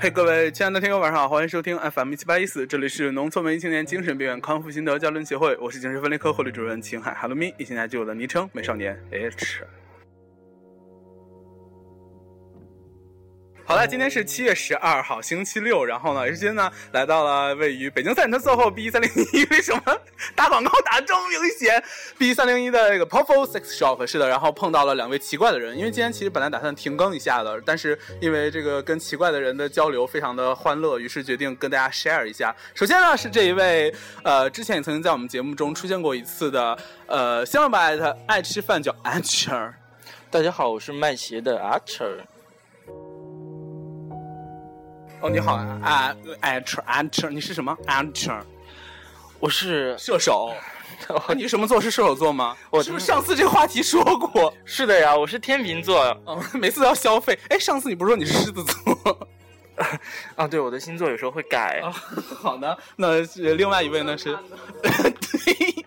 嘿，各位亲爱的听友，晚上好，欢迎收听 FM 一七八一四，这里是农村文艺青年精神病院康复心得交流协会，我是精神分裂科护理主任秦海哈喽咪，以现在就我的昵称美少年 H。好了，今天是七月十二号，星期六。然后呢，H 君呢来到了位于北京赛车 SOHO B 三零一，为什么打广告打这么明显？B 三零一的这个 p o w e r f u l Sex Shop 是的，然后碰到了两位奇怪的人。因为今天其实本来打算停更一下的，但是因为这个跟奇怪的人的交流非常的欢乐，于是决定跟大家 share 一下。首先呢是这一位，呃，之前也曾经在我们节目中出现过一次的，呃，香吧艾特爱吃饭叫 Archer。大家好，我是卖鞋的 Archer。哦，你好啊，Archer，Archer，你是什么？Archer，我是射手。你什么座？是射手座吗？我是不是上次这个话题说过？是的呀，我是天秤座。哦，每次都要消费。哎，上次你不是说你是狮子座？啊，对，我的星座有时候会改。好的，那另外一位呢是？对。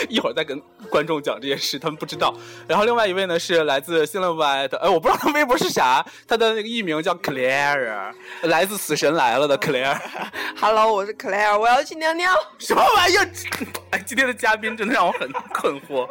一会儿再跟观众讲这件事，他们不知道。然后另外一位呢是来自新浪微博的，哎，我不知道他微博是啥，他的那个艺名叫 Claire，来自死神来了的 Claire。Hello，我是 Claire，我要去尿尿。什么玩意儿？哎，今天的嘉宾真的让我很困惑。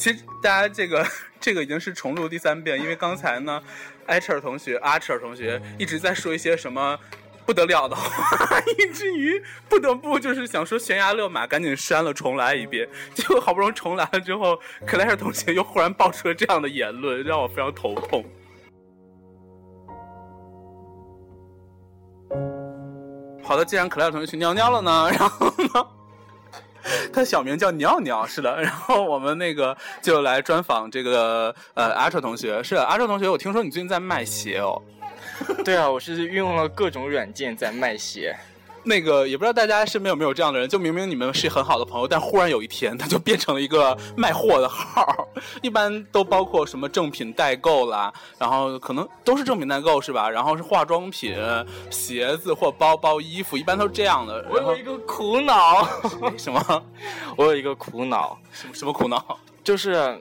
其实大家这个 这个已经是重录第三遍，因为刚才呢，艾彻尔同学、阿彻尔同学一直在说一些什么不得了的话，以至于不得不就是想说悬崖勒马，赶紧删了重来一遍。结果好不容易重来了之后，克莱尔同学又忽然爆出了这样的言论，让我非常头痛。好的，既然克莱尔同学去尿尿了呢，然后呢？他小名叫尿尿，是的。然后我们那个就来专访这个呃阿彻同学。是阿彻同学，我听说你最近在卖鞋哦。对啊，我是运用了各种软件在卖鞋。那个也不知道大家身边有没有这样的人，就明明你们是很好的朋友，但忽然有一天他就变成了一个卖货的号。一般都包括什么正品代购啦，然后可能都是正品代购是吧？然后是化妆品、鞋子或包包、衣服，一般都是这样的。我有一个苦恼，什么？我有一个苦恼，什么什么苦恼？就是。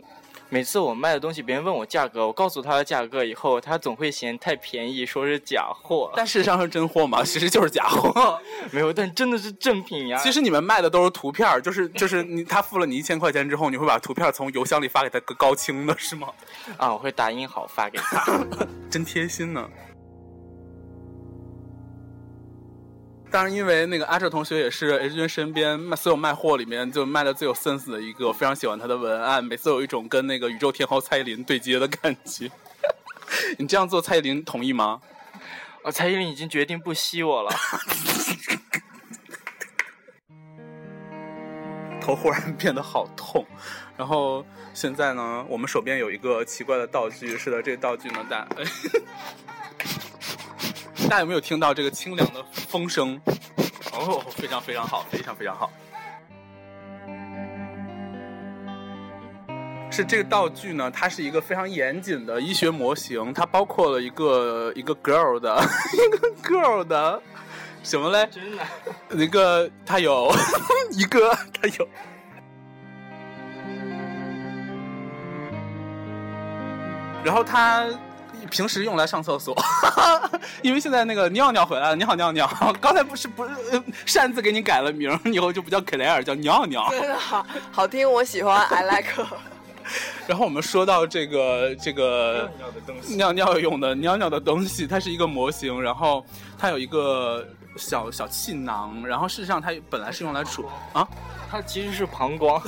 每次我卖的东西，别人问我价格，我告诉他的价格以后，他总会嫌太便宜，说是假货。但事实上是真货吗？其实就是假货。没有，但真的是正品呀。其实你们卖的都是图片，就是就是你他付了你一千块钱之后，你会把图片从邮箱里发给他个高清的是吗？啊，我会打印好发给他。真贴心呢。当然，因为那个阿彻同学也是 H 君身边卖所有卖货里面就卖的最有 sense 的一个，非常喜欢他的文案，每次有一种跟那个宇宙天后蔡依林对接的感觉。你这样做，蔡依林同意吗？啊，蔡依林已经决定不吸我了。头忽然变得好痛，然后现在呢，我们手边有一个奇怪的道具，是的，这个道具呢，大。大家有没有听到这个清凉的风声？哦，非常非常好，非常非常好。是这个道具呢，它是一个非常严谨的医学模型，它包括了一个一个 girl 的 一个 girl 的什么嘞？真的，一个它有 一个它有，然后它。平时用来上厕所，因为现在那个尿尿回来了。你好，尿尿。刚才不是不是擅自给你改了名，以后就不叫克莱尔，叫尿尿。真的好好听，我喜欢，I like。然后我们说到这个这个尿尿用的尿尿的东西，它是一个模型，然后它有一个小小气囊，然后事实上它本来是用来储啊，它其实是膀胱。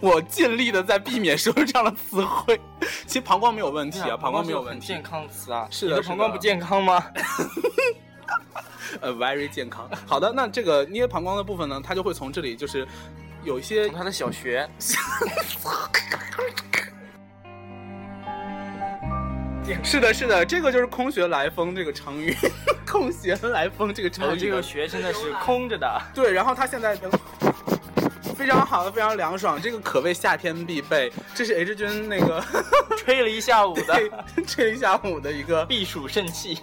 我尽力的在避免说出这样的词汇。其实膀胱没有问题啊，膀胱没有问题。健康词啊，是的。你的膀胱不健康吗？呃，very 健康。好的，那这个捏膀胱的部分呢，它就会从这里，就是有一些他的小穴。是的，是的，这个就是空穴来风这个成语。空穴来风这个成语，这个穴现在是空着的。对，然后它现在。非常好的，非常凉爽，这个可谓夏天必备。这是 H 君那个 吹了一下午的对吹了一下午的一个避暑圣器。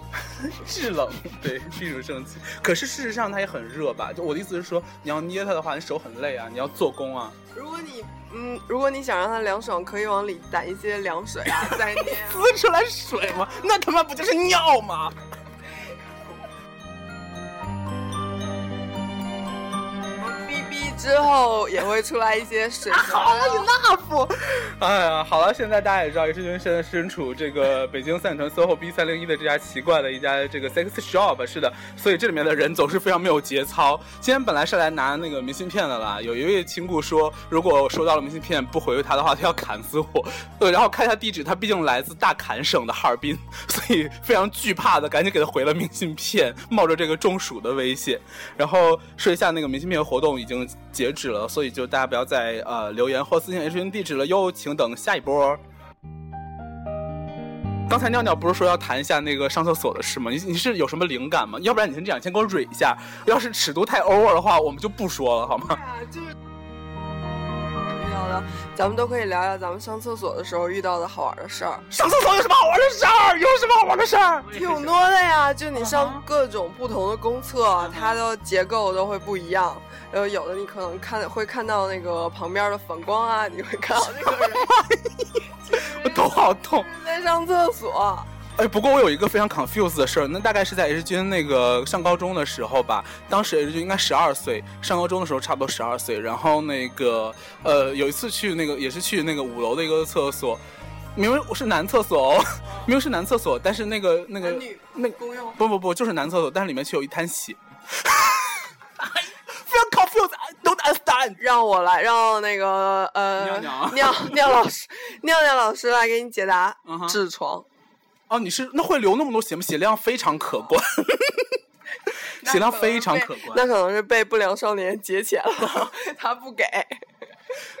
制冷，对避暑圣器。可是事实上它也很热吧？就我的意思是说，你要捏它的话，你手很累啊，你要做工啊。如果你嗯，如果你想让它凉爽，可以往里打一些凉水啊，再捏啊。滋出来水吗？那他妈不就是尿吗？之后也会出来一些水球。好，enough。哎呀，好了，现在大家也知道，也是君现在身处这个北京三里屯 SOHO B 三零一的这家奇怪的一家这个 sex shop，是的，所以这里面的人总是非常没有节操。今天本来是来拿那个明信片的啦，有一位亲故说，如果我收到了明信片不回他的话，他要砍死我。对，然后看一下地址，他毕竟来自大坎省的哈尔滨，所以非常惧怕的赶紧给他回了明信片，冒着这个中暑的危险。然后说一下那个明信片活动已经截止了，所以就大家不要再呃留言或私信 H N 地址了哟，请等下一波。刚才尿尿不是说要谈一下那个上厕所的事吗？你你是有什么灵感吗？要不然你先这样，先给我蕊一下。要是尺度太 over 的话，我们就不说了，好吗？就是咱们都可以聊聊咱们上厕所的时候遇到的好玩的事儿，上厕所有什么好玩的事儿？有什么好玩的事儿？挺多的呀。就你上各种不同的公厕，它的结构都会不一样。然后有的你可能看会看到那个旁边的反光啊，你会看到那个人 我头好痛。在上厕所。哎，不过我有一个非常 confused 的事儿，那大概是在 H 君那个上高中的时候吧，当时 H 君应该十二岁，上高中的时候差不多十二岁，然后那个呃有一次去那个也是去那个五楼的一个厕所，明明我是男厕所哦，明明是男厕所，但是那个那个那公用不不不就是男厕所，但是里面却有一滩血，非常 confused，I don't understand。让我来，让那个呃尿尿尿尿老师，尿尿老师来给你解答痔疮。哦，你是那会流那么多血吗？血量非常可观，血量非常可观。那可能是被不良少年劫钱了，他不给。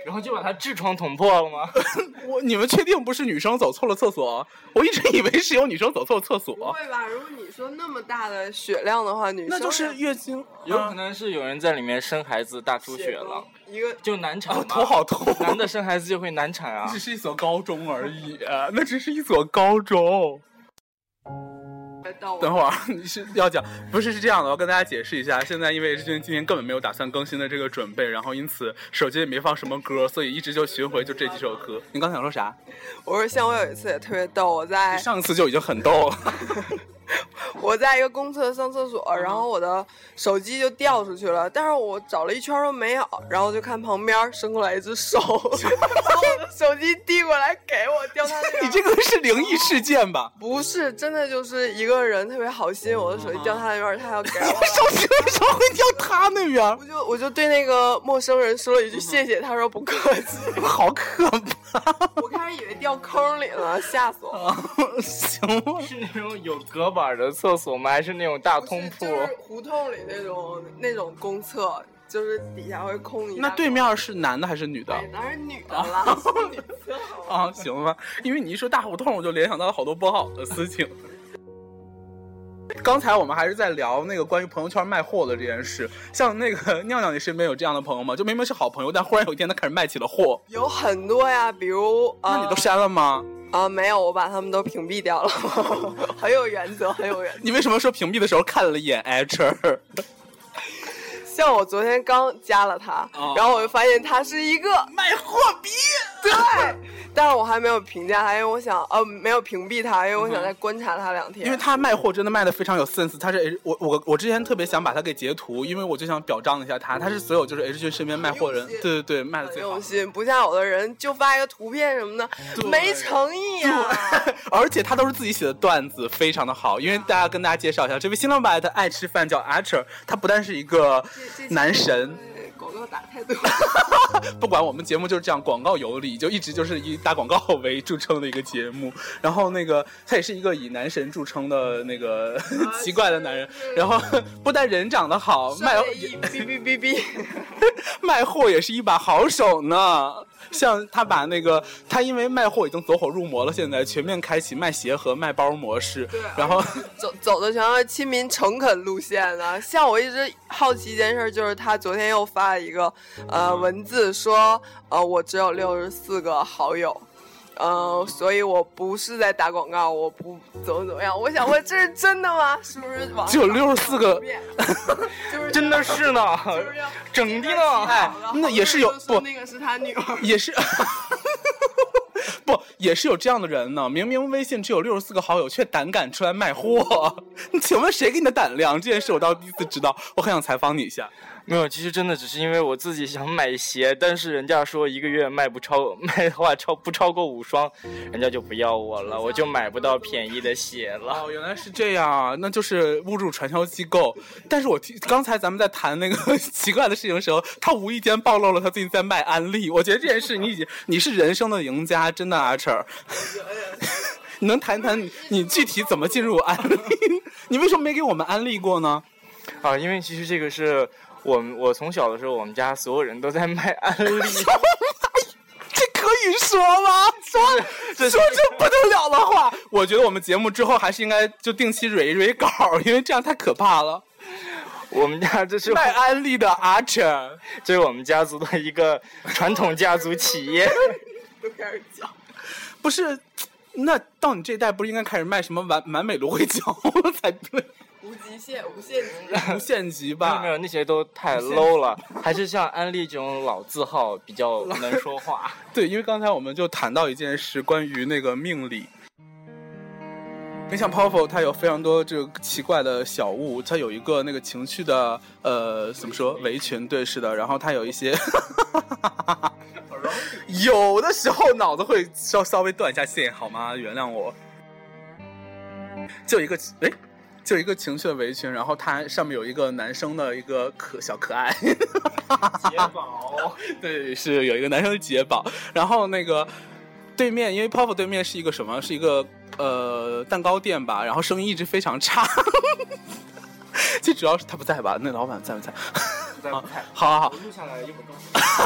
然后就把他痔疮捅破了吗？我你们确定不是女生走错了厕所？我一直以为是有女生走错了厕不所，会吧？如果你说那么大的血量的话，女生那就是月经。有可能是有人在里面生孩子大出血了，一个就难产啊，嘛。头好痛。男的生孩子就会难产啊只。是一所高中而已，那只是一所高中。等会儿你是要讲，不是是这样的，我要跟大家解释一下。现在因为是今天根本没有打算更新的这个准备，然后因此手机也没放什么歌，所以一直就巡回就这几首歌。你刚才想说啥？我说像我有一次也特别逗，我在上一次就已经很逗了。我在一个公厕上厕所，然后我的手机就掉出去了，但是我找了一圈都没有，然后就看旁边伸过来一只手，把我的手机递过来给我，掉他那边。你这个是灵异事件吧？不是真的，就是一个人特别好心，我的手机掉他那边，他要给我。手机为什么会掉他那边？我就我就对那个陌生人说了一句谢谢，他说不客气。好可怕！我开始以为掉坑里了，吓死我了。行吗？是那种有隔板的厕所吗？还是那种大通铺？就是胡同里那种那种公厕，就是底下会空一大那对面是男的还是女的？哎，当然女的啦，是女厕 啊，行吧，因为你一说大胡同，我就联想到了好多不好的事情。刚才我们还是在聊那个关于朋友圈卖货的这件事，像那个 尿尿，你身边有这样的朋友吗？就明明是好朋友，但忽然有一天他开始卖起了货，有很多呀，比如啊，那你都删了吗？啊、没有，我把他们都屏蔽掉了，很有原则，很有原则。你为什么说屏蔽的时候看了一眼 H？像我昨天刚加了他，哦然后我就发现他是一个卖货逼？对，但是我还没有评价他，因为我想呃没有屏蔽他，因为我想再观察他两天。因为他卖货真的卖的非常有 sense，他是 H 我我我之前特别想把他给截图，因为我就想表彰一下他，他是所有就是 H 君身边卖货人，对对对，卖的很最好用。心，不像有的人就发一个图片什么的，没诚意啊、而且他都是自己写的段子，非常的好。因为大家跟大家介绍一下，这位新老板他爱吃饭，叫 Archer，他不但是一个男神，打太多。不管我们节目就是这样广告有理，就一直就是以打广告为著称的一个节目。然后那个他也是一个以男神著称的那个 奇怪的男人。然后 不但人长得好，卖哔哔哔哔。卖货也是一把好手呢。像他把那个他因为卖货已经走火入魔了，现在全面开启卖鞋和卖包模式。对然后 走走的全是亲民诚恳路线的。像我一直好奇一件事，就是他昨天又发了一个呃文字说，呃，我只有六十四个好友。呃，所以我不是在打广告，我不怎么怎么样。我想问，这是真的吗？是不是只有64个 就是真的是呢，就是整的呢。哎那也是有不那个是他女儿，也是。不，也是有这样的人呢。明明微信只有六十四个好友，却胆敢出来卖货。请问谁给你的胆量？这件事我倒第一次知道，我很想采访你一下。没有，其实真的只是因为我自己想买鞋，但是人家说一个月卖不超 卖的话超不超过五双，人家就不要我了，我就买不到便宜的鞋了。哦，原来是这样啊，那就是侮辱传销机构。但是我听刚才咱们在谈那个奇怪的事情的时候，他无意间暴露了他最近在卖安利。我觉得这件事你已经你是人生的赢家，真的阿成儿。你 能谈谈你你具体怎么进入安利？你为什么没给我们安利过呢？啊，因为其实这个是我们我从小的时候，我们家所有人都在卖安利。这可以说吗？说说这不得了的话，我觉得我们节目之后还是应该就定期蕊一蕊稿，因为这样太可怕了。我们家这是卖安利的阿成，这是我们家族的一个传统家族企业。都开始讲。不是？那到你这一代不是应该开始卖什么完完美芦荟胶了才对？无极限，无限极。无限极没有吧没？有，那些都太 low 了，还是像安利这种老字号比较 能说话。对，因为刚才我们就谈到一件事，关于那个命理。你像 Powerful，它有非常多这个奇怪的小物，它有一个那个情趣的呃怎么说围裙，对，是的，然后它有一些，有的时候脑子会稍稍微断一下线，好吗？原谅我。就一个哎，就一个情趣的围裙，然后它上面有一个男生的一个可小可爱。杰宝，对，是有一个男生的解宝，然后那个对面，因为 Pop 对面是一个什么？是一个呃蛋糕店吧，然后生意一直非常差。最主要是他不在吧？那老板在不在？在不在？好好好，录下来一会儿告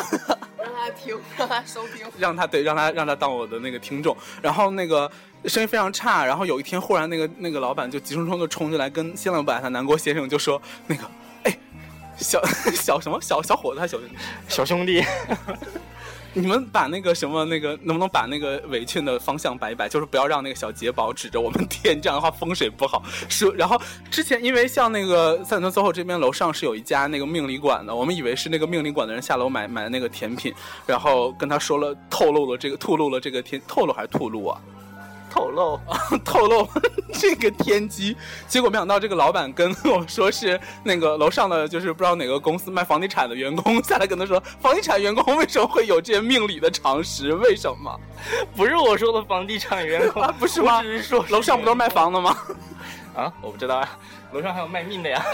诉你。让他听，让他收听。让他对让他让他当我的那个听众，然后那个声音非常差，然后有一天忽然那个那个老板就急冲冲的冲进来跟新老板他南郭先生就说那个哎小 小什么？小小伙子还是小兄弟小兄弟，你们把那个什么那个能不能把那个围裙的方向摆一摆，就是不要让那个小杰宝指着我们店，这样的话风水不好。是，然后之前因为像那个三里屯 SOHO 这边楼上是有一家那个命理馆的，我们以为是那个命理馆的人下楼买买那个甜品，然后跟他说了透露了这个透露了这个天透露还是吐露啊？透露。透露 这个天机，结果没想到这个老板跟我说是那个楼上的，就是不知道哪个公司卖房地产的员工下来跟他说，房地产员工为什么会有这些命理的常识？为什么？不是我说的房地产员工啊，不是吗？我只是说楼上不都是卖房的吗？啊？我不知道啊，楼上还有卖命的呀。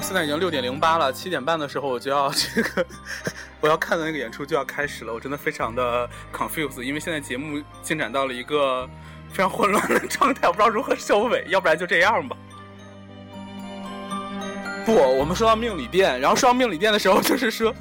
现在已经六点零八了，七点半的时候我就要这个我要看的那个演出就要开始了，我真的非常的 confused，因为现在节目进展到了一个非常混乱的状态，我不知道如何收尾，要不然就这样吧。不，我们说到命理店，然后说到命理店的时候，就是说，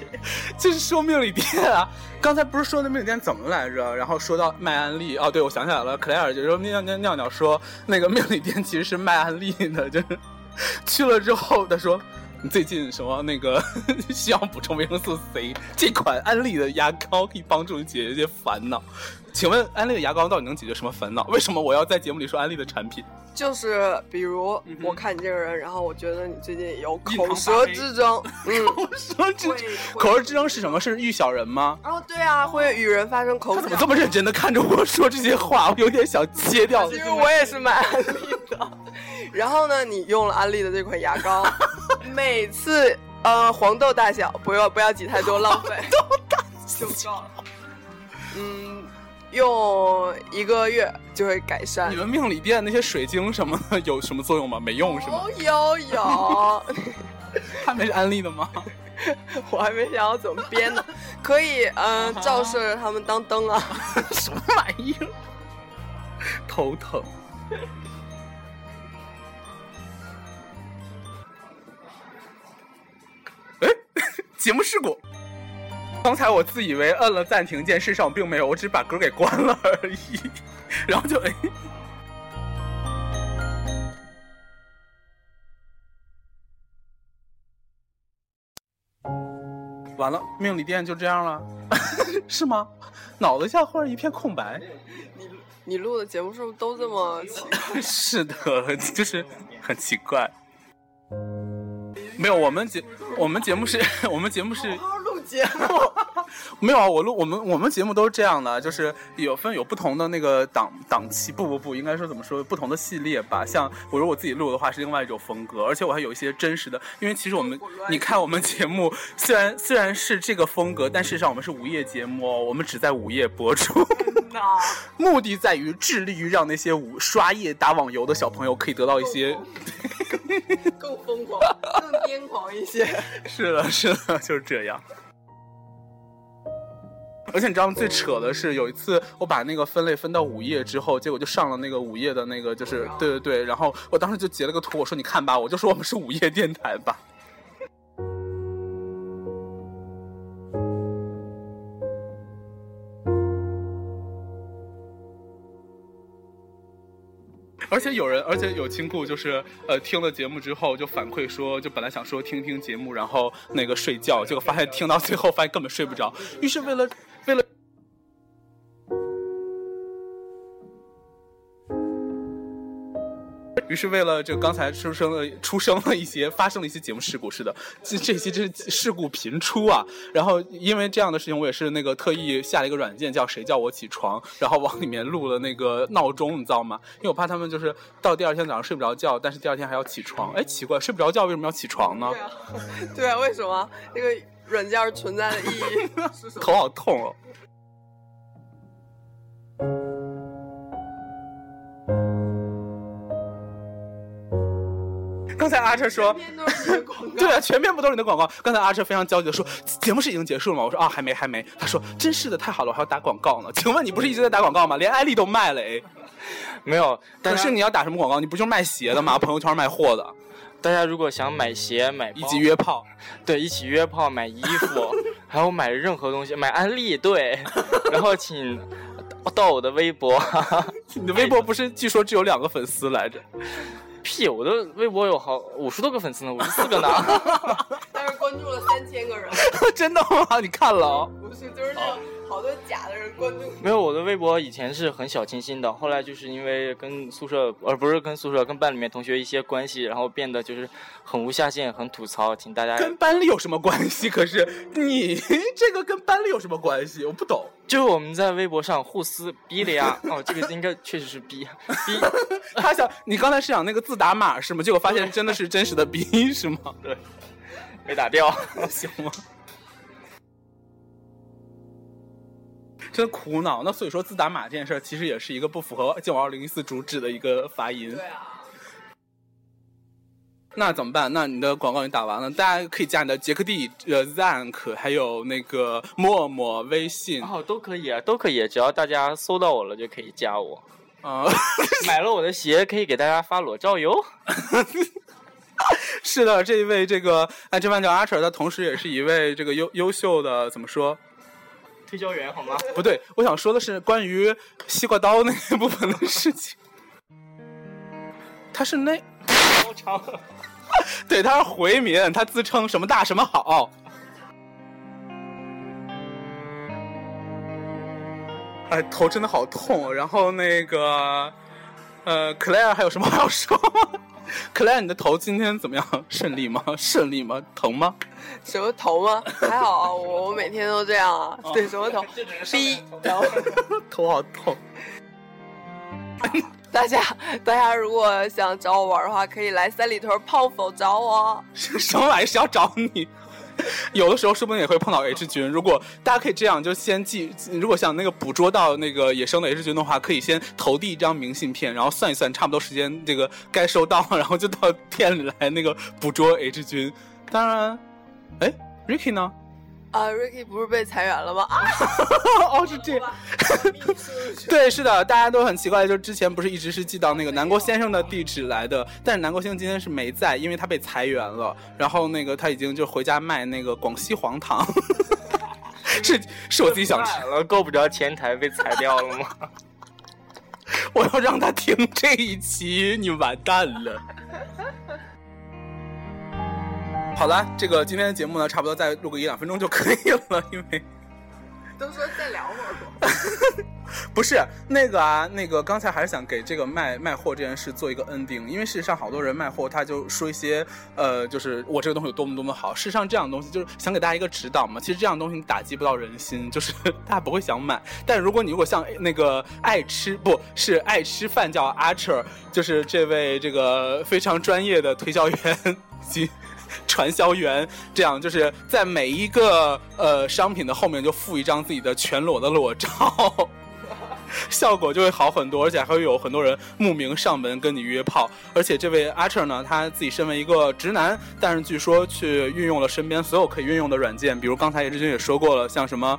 就是说命理店啊。刚才不是说那命理店怎么来着？然后说到卖安利，哦，对，我想起来了，克莱尔就说尿尿尿尿说那个命理店其实是卖安利的，就是 去了之后，他说你最近什么那个 需要补充维生素 C，这款安利的牙膏可以帮助你解决一些烦恼。请问安利的牙膏到底能解决什么烦恼？为什么我要在节目里说安利的产品？就是比如我看你这个人，然后我觉得你最近有 口舌之争，嗯，说之争口舌之争是什么？是遇小人吗？哦，对啊，会与人发生口角他怎么。这么认真的看着我说这些话？我有点想切掉。其实我也是买安利的，然后呢，你用了安利的这款牙膏，每次呃黄豆大小，不要不要挤太多，浪费。黄豆大就够了。嗯，用一个月就会改善你。们命理店那些水晶什么的有什么作用吗？没用是吗？有，有有，他们是安利的吗？我还没想好怎么编呢。可以，嗯、照射他们当灯啊。什么玩意儿？头疼。节目事故。刚才我自以为摁了暂停键，事实上并没有，我只是把歌给关了而已。然后就哎。完了，命理店就这样了，是吗？脑子一下忽然一片空白。你你录的节目是不是都这么奇怪？是的，就是很奇怪。没有，我们节我们节目是 我们节目是录。节目 没有啊，我录我们我们节目都是这样的，就是有分有不同的那个档档期，不不不，应该说怎么说，不同的系列吧。像我如果自己录的话是另外一种风格，而且我还有一些真实的，因为其实我们你看我们节目虽然虽然是这个风格，但事实上我们是午夜节目，哦我们只在午夜播出，目的在于致力于让那些午刷夜打网游的小朋友可以得到一些 更疯狂、更癫狂一些。是的，是的，就是这样。而且你知道吗？最扯的是有一次我把那个分类分到午夜之后，结果就上了那个午夜的那个，就是对对对。然后我当时就截了个图，我说你看吧，我就说我们是午夜电台吧。而且有人，而且有亲故，就是呃听了节目之后就反馈说，就本来想说听听节目，然后那个睡觉，结果发现听到最后发现根本睡不着，于是为了。于是为了这刚才出生了出生了一些发生了一些节目事故似的，这这些真是事故频出啊！然后因为这样的事情，我也是那个特意下了一个软件叫“谁叫我起床”，然后往里面录了那个闹钟，你知道吗？因为我怕他们就是到第二天早上睡不着觉，但是第二天还要起床。哎，奇怪，睡不着觉为什么要起床呢？对啊，对啊，为什么那个？软件存在的意义，头好痛哦。刚才阿彻说，对啊，全面不都是你的广告？刚才阿彻非常焦急的说，节目是已经结束了吗？我说啊，还没，还没。他说，真是的，太好了，我还要打广告呢。请问你不是一直在打广告吗？连艾丽都卖了哎。没有，但是你要打什么广告？你不就是卖鞋的吗？朋友圈卖货的。大家如果想买鞋、买一起约炮，对，一起约炮买衣服，还有买任何东西，买安利，对，然后请到我的微博。你的微博不是据说只有两个粉丝来着？屁，我的微博有好五十多个粉丝呢，五十四个呢。但是关注了三千个人。真的吗？你看了？不是，就是那种。好多假的人关注。没有，我的微博以前是很小清新的，后来就是因为跟宿舍，而不是跟宿舍，跟班里面同学一些关系，然后变得就是很无下限，很吐槽，请大家。跟班里有什么关系？可是你 这个跟班里有什么关系？我不懂。就是我们在微博上互撕逼的呀。哦，这个应该确实是逼逼。他想，你刚才是想那个字打码是吗？结果发现真的是真实的逼是吗？对，没打掉，行吗？真苦恼，那所以说自打码这件事儿，其实也是一个不符合剑网二零一四主旨的一个发音。对啊。那怎么办？那你的广告已经打完了，大家可以加你的杰克蒂、呃 Zank，还有那个陌陌、微信。哦，都可以啊，都可以，只要大家搜到我了就可以加我。啊。买了我的鞋可以给大家发裸照哟。是的，这一位这个哎，这位叫阿 r 他同时也是一位这个优优秀的怎么说？推销员好吗？不对，我想说的是关于西瓜刀那一部分的事情。他是那，对，他是回民，他自称什么大什么好。哎，头真的好痛。然后那个，呃，Claire 还有什么话要说吗？克 莱，你的头今天怎么样？顺利吗？顺利吗？疼吗？什么头吗？还好啊，我我每天都这样啊。对，什么头？逼，然后 头好痛。大家，大家如果想找我玩的话，可以来三里屯泡否找我。什么玩意？是要找你？有的时候说不定也会碰到 H 菌。如果大家可以这样，就先记。如果想那个捕捉到那个野生的 H 菌的话，可以先投递一张明信片，然后算一算差不多时间，这个该收到了，然后就到店里来那个捕捉 H 菌。当然，哎，Ricky 呢？啊，Ricky 不是被裁员了吗？啊，哦，是这样。对，是的，大家都很奇怪，就是之前不是一直是寄到那个南郭先生的地址来的，但是南郭先生今天是没在，因为他被裁员了。然后那个他已经就回家卖那个广西黄糖，是是我自己想吃了，够不着前台被裁掉了吗？我要让他听这一期，你完蛋了。好了，这个今天的节目呢，差不多再录个一两分钟就可以了，因为 都说再聊会儿。不是那个啊，那个刚才还是想给这个卖卖货这件事做一个 ending，因为事实上好多人卖货，他就说一些呃，就是我这个东西有多么多么好。事实上这样的东西就是想给大家一个指导嘛。其实这样的东西你打击不到人心，就是大家不会想买。但如果你如果像那个爱吃不是爱吃饭叫 Archer，就是这位这个非常专业的推销员及。传销员这样，就是在每一个呃商品的后面就附一张自己的全裸的裸照，效果就会好很多，而且还会有很多人慕名上门跟你约炮。而且这位 Archer 呢，他自己身为一个直男，但是据说去运用了身边所有可以运用的软件，比如刚才叶志军也说过了，像什么。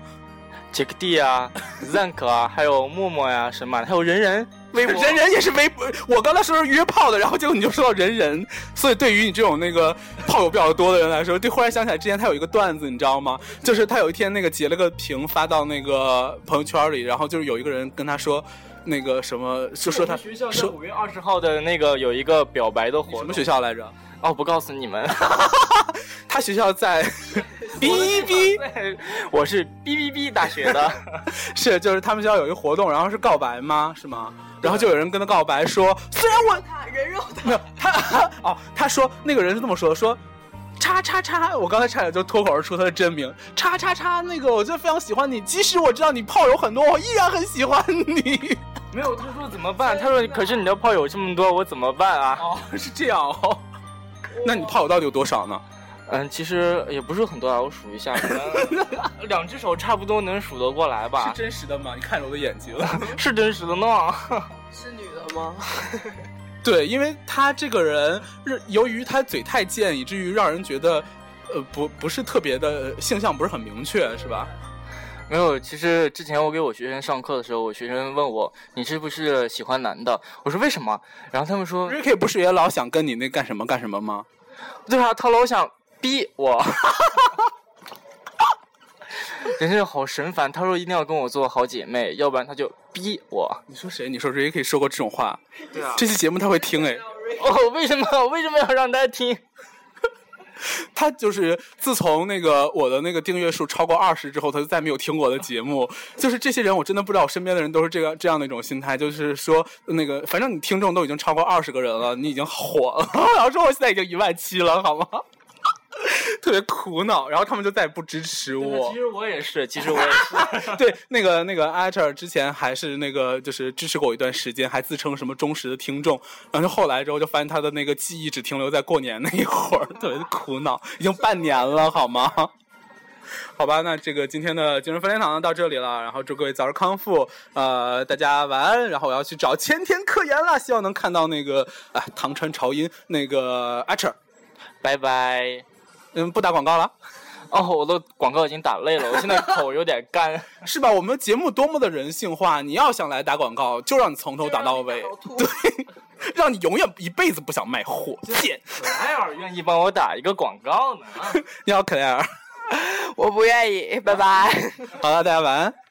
杰克 D 啊，Zank 啊，还有陌陌呀，什么，还有人人，微博，人人也是微博。我刚才说是约炮的，然后结果你就说到人人，所以对于你这种那个炮友比较多的人来说，就忽然想起来之前他有一个段子，你知道吗？就是他有一天那个截了个屏发到那个朋友圈里，然后就是有一个人跟他说，那个什么，就说他学校说五月二十号的那个有一个表白的活动，什么学校来着？哦，不告诉你们，他学校在 B B，我是 B B B 大学的，是就是他们学校有一个活动，然后是告白吗？是吗？然后就有人跟他告白说，虽然我他人肉没有他哦，他说那个人是这么说的说，叉叉叉，我刚才差点就脱口而出他的真名，叉叉叉，那个我就非常喜欢你，即使我知道你炮友很多，我依然很喜欢你。没有，他说怎么办？他说可是你的炮友这么多，我怎么办啊？哦，是这样哦。那你泡友到底有多少呢？嗯，其实也不是很多啊，我数一下，两只手差不多能数得过来吧。是真实的吗？你看着我的眼睛，是真实的呢。是女的吗？对，因为他这个人，由于他嘴太贱，以至于让人觉得，呃，不不是特别的性向不是很明确，是吧？没有，其实之前我给我学生上课的时候，我学生问我，你是不是喜欢男的？我说为什么？然后他们说，Ricky 不是也老想跟你那干什么干什么吗？对啊，他老想逼我，真是好神烦。他说一定要跟我做好姐妹，要不然他就逼我。你说谁？你说 Ricky 说过这种话？对啊。这期节目他会听哎。哦，为什么？为什么要让他听？他就是自从那个我的那个订阅数超过二十之后，他就再没有听我的节目。就是这些人，我真的不知道，我身边的人都是这个这样的一种心态，就是说那个反正你听众都已经超过二十个人了，你已经火了。然后说我现在已经一万七了，好吗？特别苦恼，然后他们就再也不支持我。其实我也是，其实我也是。对，那个那个阿 r 之前还是那个就是支持过我一段时间，还自称什么忠实的听众。然后后来之后就发现他的那个记忆只停留在过年那一会儿，特别的苦恼。已经半年了，好吗？好吧，那这个今天的精神分裂堂到这里了。然后祝各位早日康复，呃，大家晚安。然后我要去找前田科研了，希望能看到那个啊，唐川潮音那个阿彻拜拜。嗯，不打广告了。哦，我的广告已经打累了，我现在口有点干，是吧？我们节目多么的人性化，你要想来打广告，就让你从头打到尾，对，让你永远一辈子不想卖货。贱，可莱尔愿意帮我打一个广告呢。你好，克莱尔，我不愿意，拜拜。好了，大家晚安。